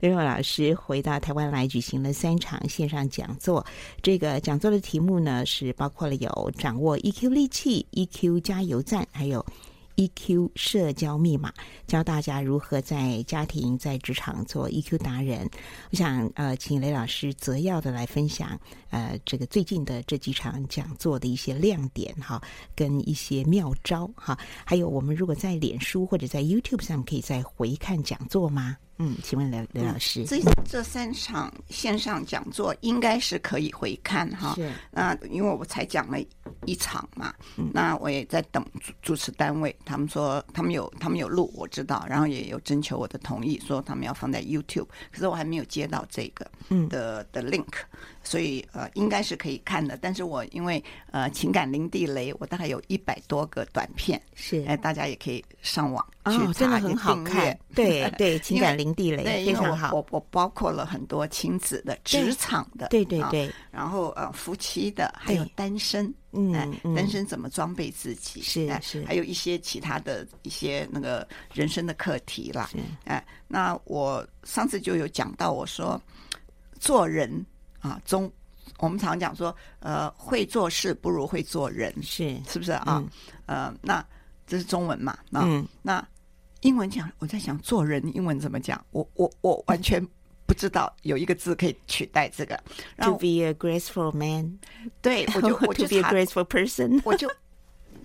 雷洛老师回到台湾来举行了三场线上讲座。这个讲座的题目呢是包括了有掌握 EQ 利器，EQ。加油站，还有 EQ 社交密码，教大家如何在家庭、在职场做 EQ 达人。我想，呃，请雷老师择要的来分享，呃，这个最近的这几场讲座的一些亮点哈，跟一些妙招哈。还有，我们如果在脸书或者在 YouTube 上，可以再回看讲座吗？嗯，请问刘刘老师，这这三场线上讲座应该是可以回看哈。是。那因为我才讲了一场嘛，嗯、那我也在等主主持单位，他们说他们有他们有录，我知道，然后也有征求我的同意，说他们要放在 YouTube，可是我还没有接到这个的嗯的的 link。所以呃，应该是可以看的。但是我因为呃情感零地雷，我大概有一百多个短片，是哎，大家也可以上网去查，哦，真的很好看。对 对，情感零地雷非常好。我我包括了很多亲子的、职场的，对对对，然后呃夫妻的，还有单身，嗯，单身怎么装备自己？是是，还有一些其他的一些那个人生的课题啦。哎，那我上次就有讲到，我说做人。啊，中，我们常讲说，呃，会做事不如会做人，是是不是啊？嗯、呃，那这是中文嘛？啊、嗯，那英文讲，我在想做人英文怎么讲？我我我完全不知道有一个字可以取代这个。To be a graceful man，对，我就 我就 To be a graceful person，我就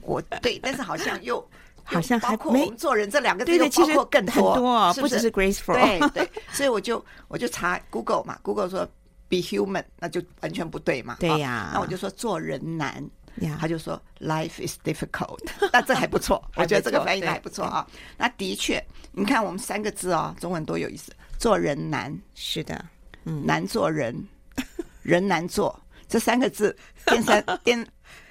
我对，但是好像又 好像还包括我们做人这两个字，又包括更多，多是不是，不只是 graceful？对对，所以我就我就查 Google 嘛，Google 说。Be human，那就完全不对嘛。对呀，那我就说做人难，他就说 Life is difficult。那这还不错，我觉得这个翻译的还不错啊。那的确，你看我们三个字哦，中文多有意思。做人难，是的，嗯，难做人，人难做，这三个字 颠三颠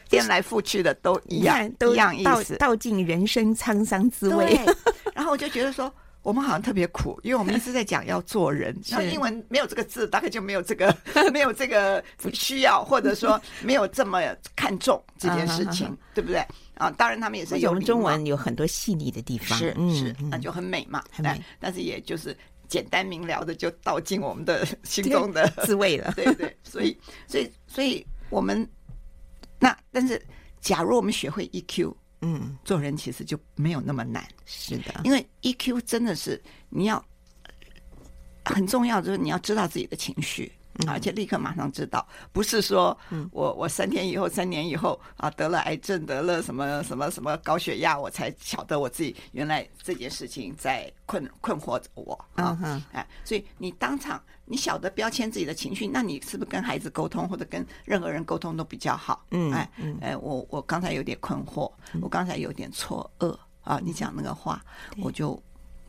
颠来覆去的都一样，都一样意思，道尽人生沧桑滋味。然后我就觉得说。我们好像特别苦，因为我们一直在讲要做人，然后英文没有这个字，大概就没有这个 没有这个需要，或者说 没有这么看重这件事情，对不对？啊，当然他们也是有。我们中文有很多细腻的地方，是是，那就很美嘛，很美。但是也就是简单明了的就道尽我们的心中的滋味了，对对。所以所以所以我们那但是，假如我们学会 EQ。嗯，做人其实就没有那么难，是的，因为 EQ 真的是你要很重要，就是你要知道自己的情绪。而且立刻马上知道，不是说我我三天以后、三年以后啊得了癌症、得了什么什么什么高血压，我才晓得我自己原来这件事情在困困惑着我啊！哎，所以你当场你晓得标签自己的情绪，那你是不是跟孩子沟通或者跟任何人沟通都比较好？嗯，哎，哎，我我刚才有点困惑，我刚才有点错愕啊！你讲那个话，我就。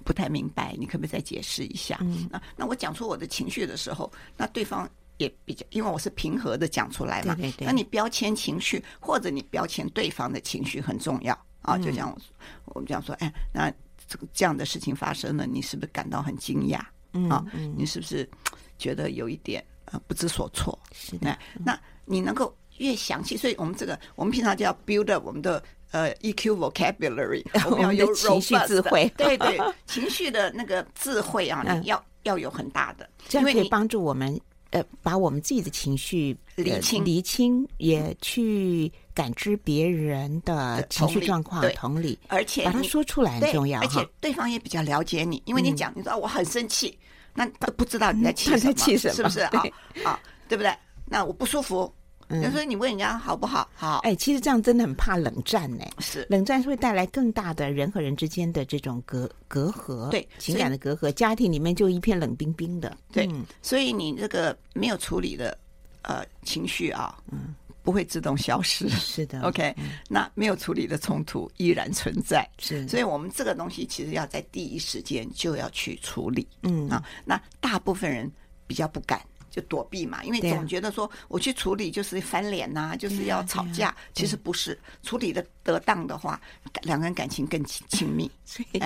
不太明白，你可不可以再解释一下？嗯，那那我讲出我的情绪的时候，那对方也比较，因为我是平和的讲出来嘛。对对对。那你标签情绪，或者你标签对方的情绪很重要啊。就像我，我们讲说，哎，那这个这样的事情发生了，你是不是感到很惊讶？嗯啊，你是不是觉得有一点呃不知所措？是的。那你能够越详细，所以我们这个我们平常就要 build up 我们的。呃，EQ vocabulary，我们要有情绪智慧，对对，情绪的那个智慧啊，你要要有很大的，这样可以帮助我们呃，把我们自己的情绪理清，理清，也去感知别人的情绪状况，同理，而且把它说出来很重要，而且对方也比较了解你，因为你讲，你说我很生气，那他不知道你在气什么，气什么，是不是啊？啊，对不对？那我不舒服。有时候你问人家好不好？好，哎，其实这样真的很怕冷战呢。是，冷战是会带来更大的人和人之间的这种隔隔阂，对，情感的隔阂，家庭里面就一片冷冰冰的。对，所以你这个没有处理的呃情绪啊，嗯，不会自动消失。是的，OK，那没有处理的冲突依然存在。是，所以我们这个东西其实要在第一时间就要去处理。嗯啊，那大部分人比较不敢。就躲避嘛，因为总觉得说我去处理就是翻脸呐、啊，就是要吵架。其实不是，处理的得当的话，两个人感情更亲密。所以，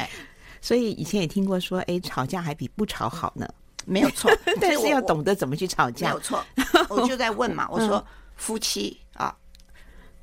所以以前也听过说，哎，吵架还比不吵好呢。没有错，但是要懂得怎么去吵架。没有错，我就在问嘛，我说夫妻啊，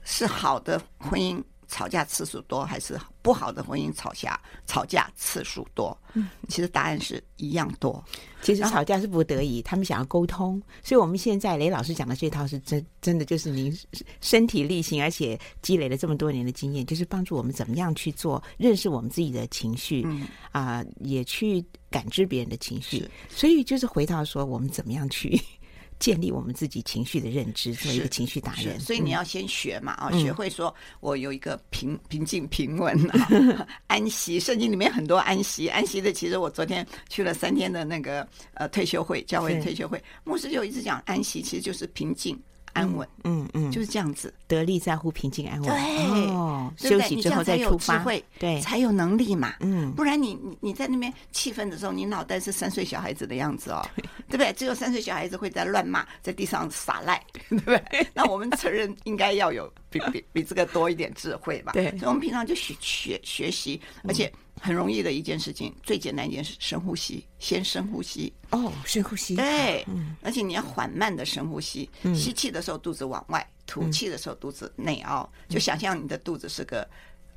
是好的婚姻。吵架次数多还是不好的婚姻吵架吵架次数多？嗯，其实答案是一样多。其实吵架是不得已，他们想要沟通。所以我们现在雷老师讲的这套是真真的，就是您身体力行，而且积累了这么多年的经验，就是帮助我们怎么样去做，认识我们自己的情绪，嗯啊、呃，也去感知别人的情绪。所以就是回到说，我们怎么样去。建立我们自己情绪的认知，做一个情绪达人。所以你要先学嘛啊，嗯、学会说我有一个平平静平稳啊，安息。圣经里面很多安息，安息的。其实我昨天去了三天的那个呃退休会，教会退休会，牧师就一直讲安息，其实就是平静。安稳，嗯嗯，就是这样子，得力在乎平静安稳。对，哦，休息之后再出发，对，才有能力嘛。嗯，不然你你你在那边气愤的时候，你脑袋是三岁小孩子的样子哦，对不对？只有三岁小孩子会在乱骂，在地上撒赖，对不对？那我们成人应该要有比比比这个多一点智慧吧？对，所以我们平常就学学学习，而且。很容易的一件事情，最简单一件事，深呼吸，先深呼吸。哦，深呼吸。对，嗯，而且你要缓慢的深呼吸，嗯，吸气的时候肚子往外，吐气的时候肚子内凹，嗯，就想象你的肚子是个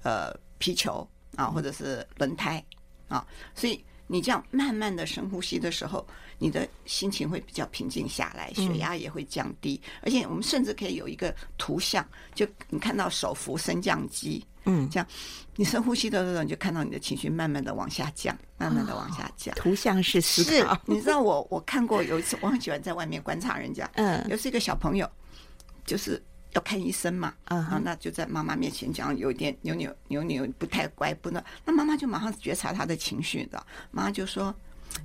呃皮球啊，或者是轮胎啊，所以你这样慢慢的深呼吸的时候，你的心情会比较平静下来，血压也会降低，嗯，而且我们甚至可以有一个图像，就你看到手扶升降机。嗯，这样，你深呼吸的时候，你就看到你的情绪慢慢的往下降，慢慢的往下降。图像是思考，是，你知道我我看过有一次，我很喜欢在外面观察人家。嗯，又是一个小朋友，就是要看医生嘛，啊，那就在妈妈面前讲，有点扭扭扭扭，不太乖，不能，那妈妈就马上觉察他的情绪的，妈妈就说。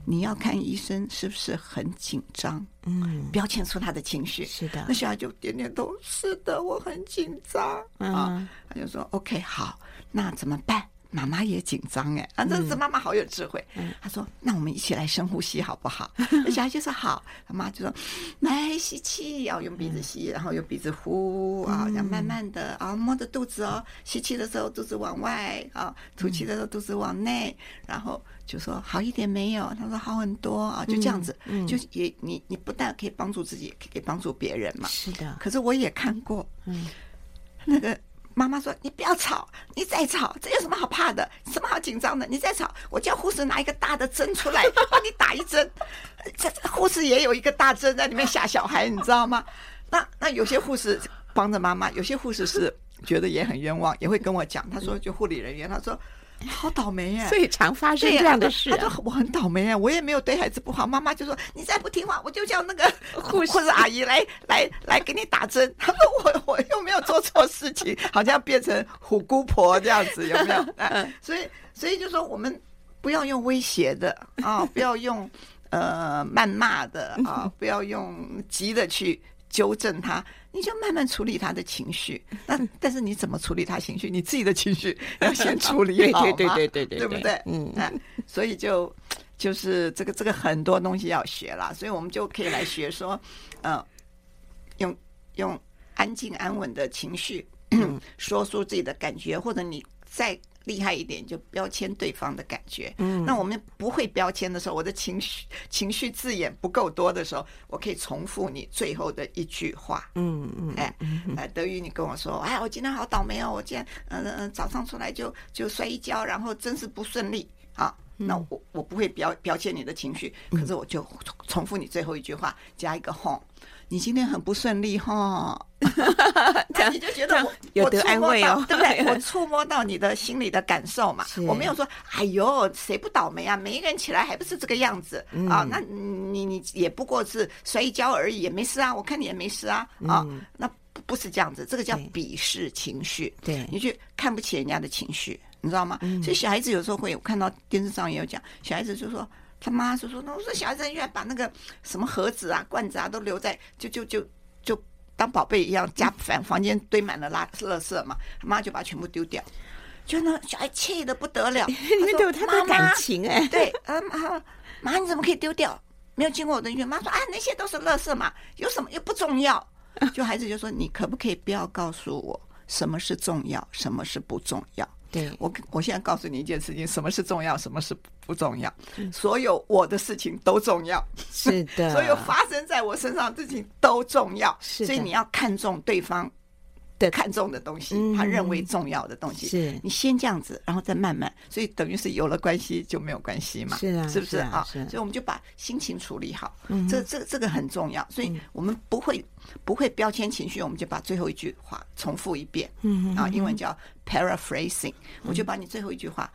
你要看医生是不是很紧张？嗯，表现出他的情绪。是的，那小孩就点点头。是的，我很紧张。嗯、啊，他就说：“OK，好，那怎么办？”妈妈也紧张哎，啊，这是妈妈好有智慧。嗯，他说：“那我们一起来深呼吸好不好？” 那小孩就说：“好。”他妈就说：“来吸气，要用鼻子吸，然后用鼻子呼啊，这样慢慢的啊，摸着肚子哦，吸气的时候肚子往外啊，吐气的时候肚子往内，然后就说好一点没有？他说好很多啊，就这样子，就也你你不但可以帮助自己，也可以帮助别人嘛。是的。可是我也看过，嗯，那个。妈妈说：“你不要吵，你再吵，这有什么好怕的？什么好紧张的？你再吵，我叫护士拿一个大的针出来，帮你打一针。这护士也有一个大针在里面吓小孩，你知道吗？那那有些护士帮着妈妈，有些护士是觉得也很冤枉，也会跟我讲。他说，就护理人员，他说。”好倒霉呀！所以常发生这样的事。他说我很倒霉啊，我也没有对孩子不好。妈妈就说你再不听话，我就叫那个护士阿姨来来来给你打针。他 说我我又没有做错事情，好像变成虎姑婆这样子，有没有？所以所以就说我们不要用威胁的啊，不要用呃谩骂的啊，不要用急的去。纠正他，你就慢慢处理他的情绪。那但是你怎么处理他情绪？你自己的情绪 要先处理好，对对对对对，对不对？嗯，那所以就就是这个这个很多东西要学了，所以我们就可以来学说，呃，用用安静安稳的情绪 说出自己的感觉，或者你在。厉害一点就标签对方的感觉，嗯，那我们不会标签的时候，我的情绪情绪字眼不够多的时候，我可以重复你最后的一句话，嗯嗯，哎哎，德语你跟我说，哎，我今天好倒霉哦，我今天嗯嗯早上出来就就摔一跤，然后真是不顺利，啊，那我我不会标标签你的情绪，可是我就重复你最后一句话，加一个 home。你今天很不顺利哈，这样你就觉得我有得安慰哦，对不对？我触摸到你的心里的感受嘛。我没有说，哎呦，谁不倒霉啊？每一个人起来还不是这个样子啊？那你你也不过是摔一跤而已，也没事啊。我看你也没事啊啊，那不是这样子，这个叫鄙视情绪。对，你去看不起人家的情绪，你知道吗？所以小孩子有时候会有看到电视上也有讲，小孩子就说。他妈就说：“那我说小孩子居然把那个什么盒子啊、罐子啊都留在，就就就就当宝贝一样，家房房间堆满了垃垃圾嘛。他妈就把它全部丢掉，就那小孩气得不得了。你们都有他的感情哎，对啊妈妈你怎么可以丢掉？没有经过我的允许。妈说啊那些都是垃圾嘛，有什么又不重要？就孩子就说你可不可以不要告诉我什么是重要，什么是不重要？”对我，我现在告诉你一件事情：什么是重要，什么是不重要？所有我的事情都重要，是的，所有发生在我身上的事情都重要，是，所以你要看重对方。的看重的东西，他认为重要的东西，是。你先这样子，然后再慢慢，所以等于是有了关系就没有关系嘛，是啊，是不是啊？所以我们就把心情处理好，这这这个很重要，所以我们不会不会标签情绪，我们就把最后一句话重复一遍，嗯，啊，英文叫 paraphrasing，我就把你最后一句话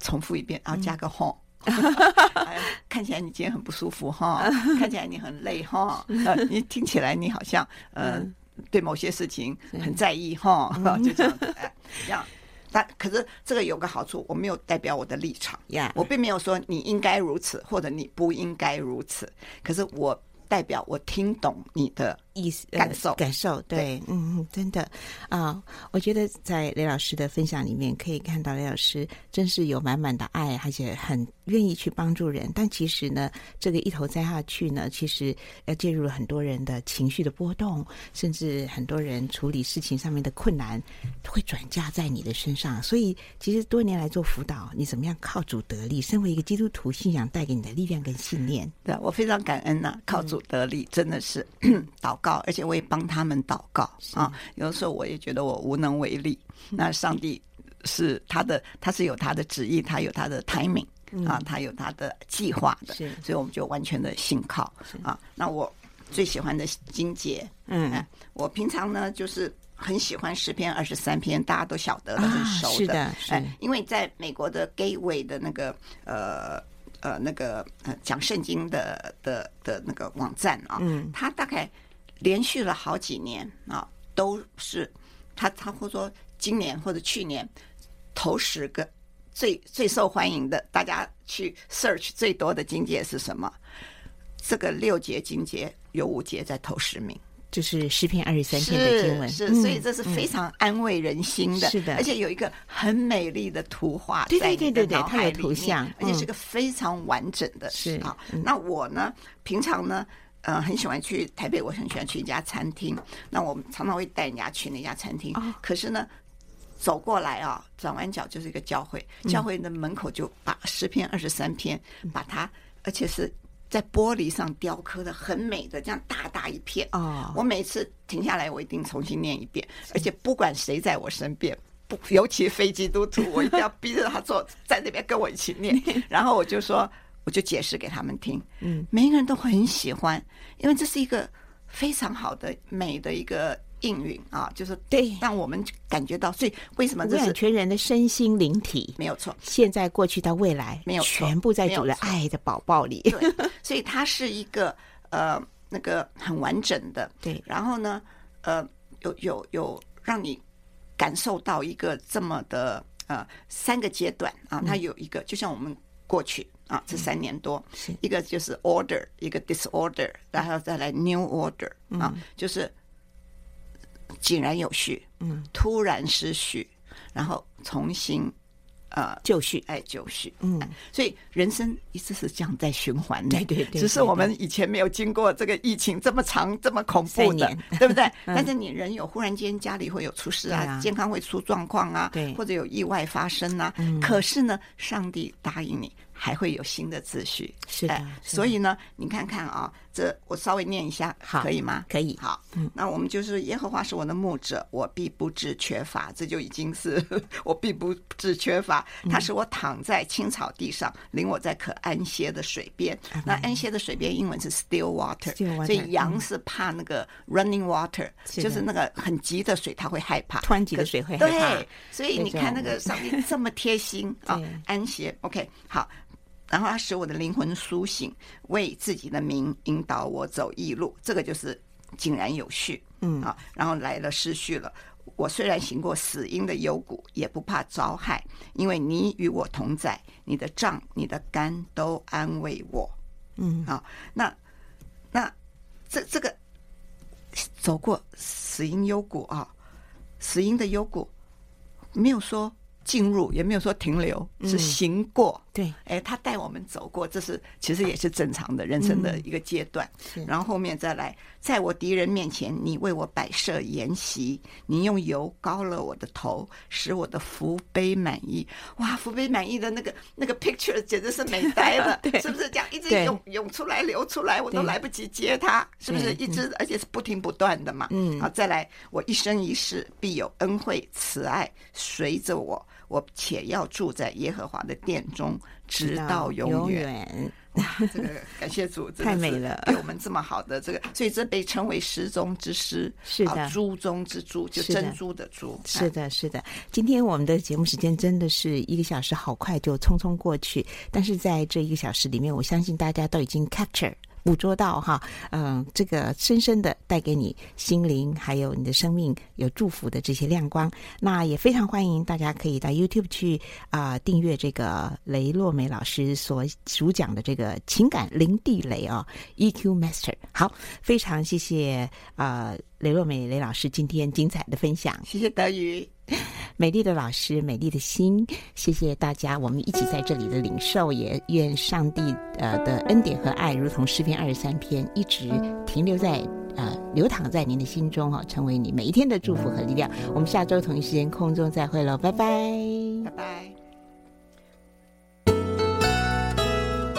重复一遍，然后加个 home，看起来你今天很不舒服哈，看起来你很累哈，呃，你听起来你好像嗯。对某些事情很在意哈，就这样子，哎，这样。但可是这个有个好处，我没有代表我的立场呀，我并没有说你应该如此或者你不应该如此。可是我代表我听懂你的意思、感受、感受。对，嗯嗯，真的啊，我觉得在雷老师的分享里面可以看到，雷老师真是有满满的爱，而且很。愿意去帮助人，但其实呢，这个一头栽下去呢，其实要介入了很多人的情绪的波动，甚至很多人处理事情上面的困难，会转嫁在你的身上。所以，其实多年来做辅导，你怎么样靠主得力？身为一个基督徒，信仰带给你的力量跟信念，对，我非常感恩呐、啊。靠主得力，真的是 祷告，而且我也帮他们祷告啊。有的时候我也觉得我无能为力，那上帝是他的，他是有他的旨意，他有他的 timing。啊，他有他的计划的，是，所以我们就完全的信靠啊。那我最喜欢的金节，嗯，我平常呢就是很喜欢十篇二十三篇，大家都晓得的，很熟的，是的，是。因为在美国的 Gateway 的那个呃呃那个呃讲圣经的的的那个网站啊，嗯，他大概连续了好几年啊，都是他他或说今年或者去年头十个。最最受欢迎的，大家去 search 最多的经节是什么？这个六节经节有五节在头十名，就是十篇二十三篇的经文。是，是，所以这是非常安慰人心的。是的，而且有一个很美丽的图画在你的脑海里面，图像，而且是个非常完整的。是啊，那我呢，平常呢，呃，很喜欢去台北，我很喜欢去一家餐厅。那我们常常会带人家去那家餐厅，可是呢。走过来啊，转弯角就是一个教会，教会的门口就把十篇二十三篇，把它，而且是在玻璃上雕刻的很美的，这样大大一片啊。我每次停下来，我一定重新念一遍，而且不管谁在我身边，不，尤其非基督徒，我一定要逼着他坐在那边跟我一起念。然后我就说，我就解释给他们听。嗯，每一个人都很喜欢，因为这是一个非常好的美的一个。应允啊，就是对，让我们感觉到，所以为什么这是全人的身心灵体没有错？现在、过去到未来，没有全部在主的爱的宝宝里。对，所以它是一个呃那个很完整的。对，然后呢，呃，有有有让你感受到一个这么的呃三个阶段啊，它有一个就像我们过去啊这三年多，是一个就是 order，一个 disorder，然后再来 new order 啊，就是。井然有序，嗯，突然失序，然后重新呃就绪，哎，就绪，嗯，所以人生一直是这样在循环的，对对对，只是我们以前没有经过这个疫情这么长这么恐怖的，对不对？但是你人有忽然间家里会有出事啊，健康会出状况啊，对，或者有意外发生啊，可是呢，上帝答应你。还会有新的秩序。是的，哎、是的，所以呢，你看看啊，这我稍微念一下，好，可以吗？可以。好，嗯，那我们就是耶和华是我的牧者，我必不致缺乏。这就已经是 我必不致缺乏。他使我躺在青草地上，领我在可安歇的水边。嗯、那安歇的水边英文是 still water，, still water 所以羊是怕那个 running water，、嗯、就是那个很急的水，它会害怕，湍急的水会害怕。对，所以你看那个上帝这么贴心啊，安歇。OK，好。然后他使我的灵魂苏醒，为自己的名引导我走义路，这个就是井然有序，嗯啊。然后来了失序了，我虽然行过死荫的幽谷，也不怕遭害，因为你与我同在，你的杖、你的竿都安慰我，嗯啊。那那这这个走过死荫幽谷啊，死荫的幽谷没有说进入，也没有说停留，是行过。嗯对，哎，他带我们走过，这是其实也是正常的人生的一个阶段。嗯、然后后面再来，在我敌人面前，你为我摆设筵席，你用油膏了我的头，使我的福杯满意。哇，福杯满意的那个那个 picture 简直是美呆了，是不是这样一直涌涌出来流出来，我都来不及接它，是不是一直而且是不停不断的嘛？嗯，好，再来，我一生一世必有恩惠慈爱随着我。我且要住在耶和华的殿中，直到永远。这个 感谢主，太美了，给我们这么好的这个，所以这被称为石中之石，是的，珠中之珠，就珍珠的珠。是的，是的。今天我们的节目时间真的是一个小时，好快就匆匆过去。但是在这一个小时里面，我相信大家都已经 capture。捕捉到哈，嗯，这个深深的带给你心灵还有你的生命有祝福的这些亮光，那也非常欢迎大家可以到 YouTube 去啊、订阅这个雷洛美老师所主讲的这个情感零地雷、哦、EQ Master。好，非常谢谢啊、雷洛美雷老师今天精彩的分享，谢谢德宇。美丽的老师，美丽的心，谢谢大家，我们一起在这里的领受，也愿上帝呃的恩典和爱，如同诗篇二十三篇，一直停留在呃流淌在您的心中哈，成为你每一天的祝福和力量。我们下周同一时间空中再会喽，拜拜，拜拜。